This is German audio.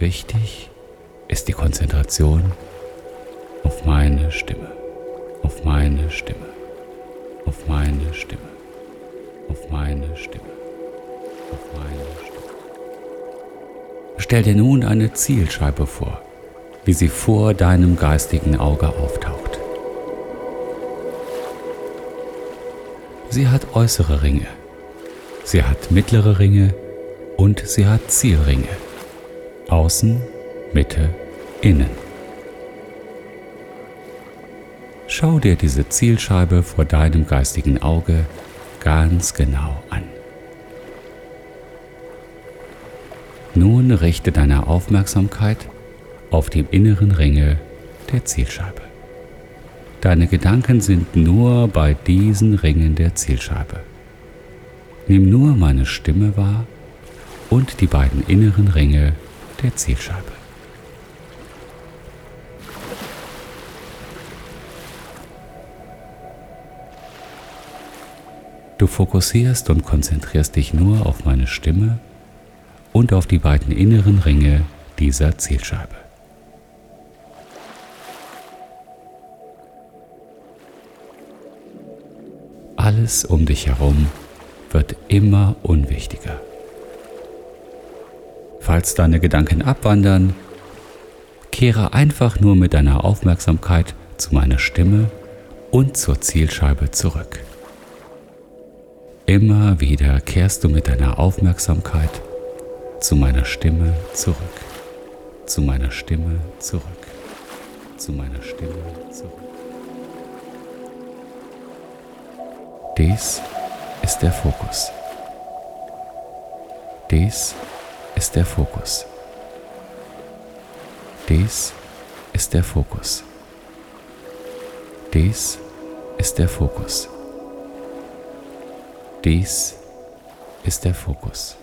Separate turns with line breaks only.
Wichtig ist die Konzentration auf meine Stimme, auf meine Stimme, auf meine Stimme, auf meine Stimme, auf meine Stimme. Stell dir nun eine Zielscheibe vor, wie sie vor deinem geistigen Auge auftaucht. Sie hat äußere Ringe, sie hat mittlere Ringe und sie hat Zielringe. Außen, Mitte, Innen. Schau dir diese Zielscheibe vor deinem geistigen Auge ganz genau an. Nun richte deine Aufmerksamkeit auf die inneren Ringe der Zielscheibe. Deine Gedanken sind nur bei diesen Ringen der Zielscheibe. Nimm nur meine Stimme wahr und die beiden inneren Ringe der Zielscheibe. Du fokussierst und konzentrierst dich nur auf meine Stimme und auf die beiden inneren Ringe dieser Zielscheibe. Alles um dich herum wird immer unwichtiger. Falls deine Gedanken abwandern, kehre einfach nur mit deiner Aufmerksamkeit zu meiner Stimme und zur Zielscheibe zurück. Immer wieder kehrst du mit deiner Aufmerksamkeit zu meiner Stimme zurück, zu meiner Stimme zurück, zu meiner Stimme zurück. Dies ist der Fokus. Dies ist der Fokus. Dies ist der Fokus. Dies ist der Fokus. Dies ist der Fokus.